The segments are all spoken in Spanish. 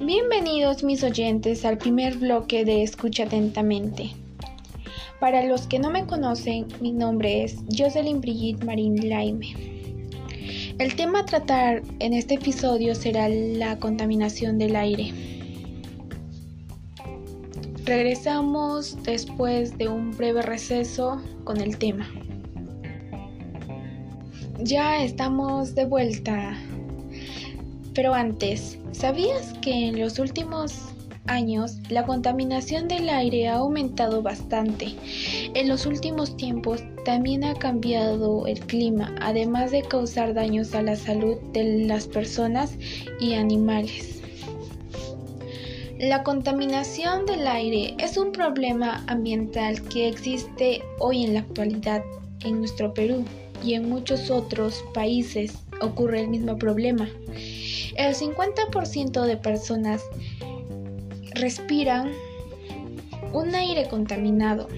Bienvenidos mis oyentes al primer bloque de Escucha Atentamente. Para los que no me conocen, mi nombre es Jocelyn Brigitte Marín Laime. El tema a tratar en este episodio será la contaminación del aire. Regresamos después de un breve receso con el tema. Ya estamos de vuelta. Pero antes, ¿sabías que en los últimos años la contaminación del aire ha aumentado bastante? En los últimos tiempos también ha cambiado el clima, además de causar daños a la salud de las personas y animales. La contaminación del aire es un problema ambiental que existe hoy en la actualidad en nuestro Perú y en muchos otros países ocurre el mismo problema. El 50% de personas respiran un aire contaminado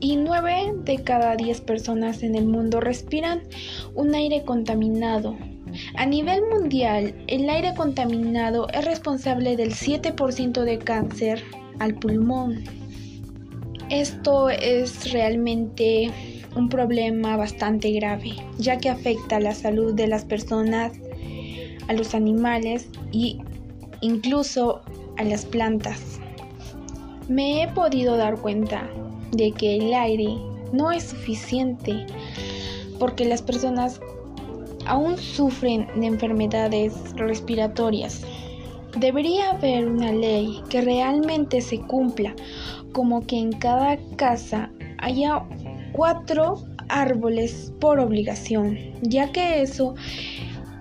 y 9 de cada 10 personas en el mundo respiran un aire contaminado. A nivel mundial, el aire contaminado es responsable del 7% de cáncer al pulmón. Esto es realmente un problema bastante grave, ya que afecta a la salud de las personas, a los animales y incluso a las plantas. Me he podido dar cuenta de que el aire no es suficiente porque las personas aún sufren de enfermedades respiratorias. Debería haber una ley que realmente se cumpla, como que en cada casa haya cuatro árboles por obligación, ya que eso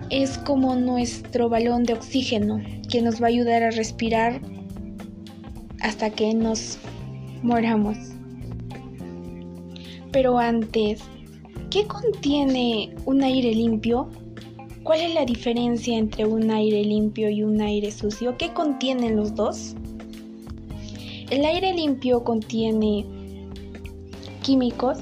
es como nuestro balón de oxígeno que nos va a ayudar a respirar hasta que nos moramos. Pero antes, ¿qué contiene un aire limpio? ¿Cuál es la diferencia entre un aire limpio y un aire sucio? ¿Qué contienen los dos? El aire limpio contiene químicos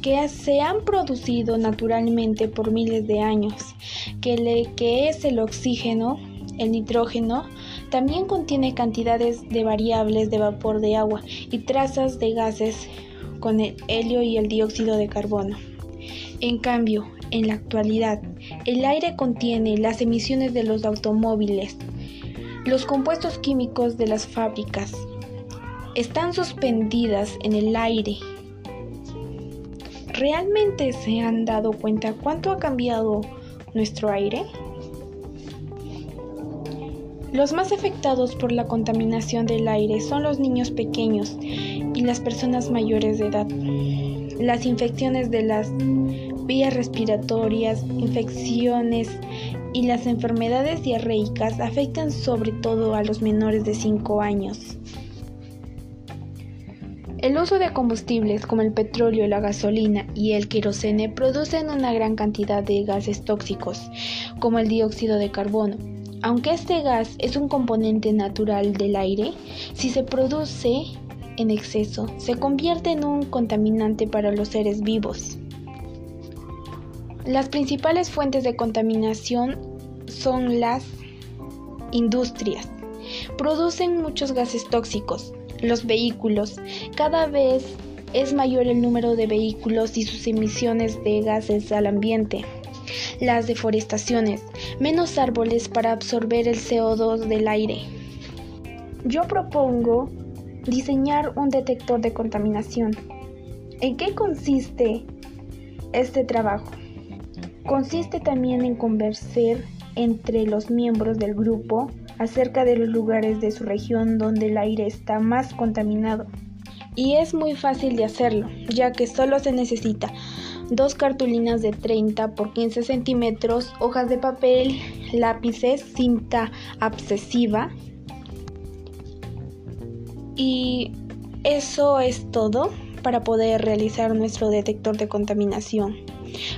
que se han producido naturalmente por miles de años, que, que es el oxígeno, el nitrógeno, también contiene cantidades de variables de vapor de agua y trazas de gases con el helio y el dióxido de carbono. En cambio, en la actualidad, el aire contiene las emisiones de los automóviles, los compuestos químicos de las fábricas, están suspendidas en el aire ¿Realmente se han dado cuenta cuánto ha cambiado nuestro aire? Los más afectados por la contaminación del aire son los niños pequeños y las personas mayores de edad. Las infecciones de las vías respiratorias, infecciones y las enfermedades diarreicas afectan sobre todo a los menores de 5 años. El uso de combustibles como el petróleo, la gasolina y el querosene producen una gran cantidad de gases tóxicos, como el dióxido de carbono. Aunque este gas es un componente natural del aire, si se produce en exceso, se convierte en un contaminante para los seres vivos. Las principales fuentes de contaminación son las industrias. Producen muchos gases tóxicos, los vehículos. Cada vez es mayor el número de vehículos y sus emisiones de gases al ambiente. Las deforestaciones, menos árboles para absorber el CO2 del aire. Yo propongo diseñar un detector de contaminación. ¿En qué consiste este trabajo? Consiste también en conversar entre los miembros del grupo acerca de los lugares de su región donde el aire está más contaminado. Y es muy fácil de hacerlo, ya que solo se necesita dos cartulinas de 30 por 15 centímetros, hojas de papel, lápices, cinta abscesiva. Y eso es todo para poder realizar nuestro detector de contaminación.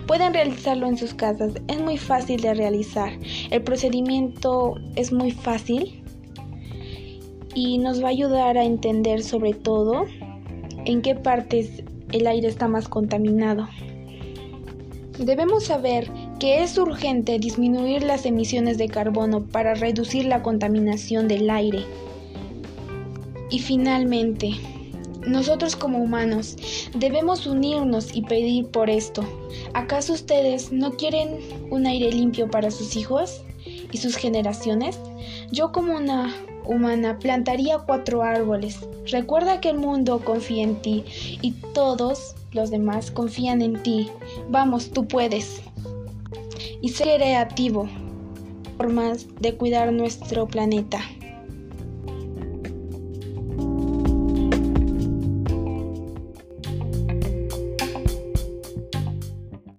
Pueden realizarlo en sus casas, es muy fácil de realizar. El procedimiento es muy fácil y nos va a ayudar a entender sobre todo en qué partes el aire está más contaminado. Debemos saber que es urgente disminuir las emisiones de carbono para reducir la contaminación del aire. Y finalmente, nosotros como humanos debemos unirnos y pedir por esto. ¿Acaso ustedes no quieren un aire limpio para sus hijos y sus generaciones? Yo como una humana plantaría cuatro árboles. Recuerda que el mundo confía en ti y todos los demás confían en ti. Vamos, tú puedes. Y sé creativo. Formas de cuidar nuestro planeta.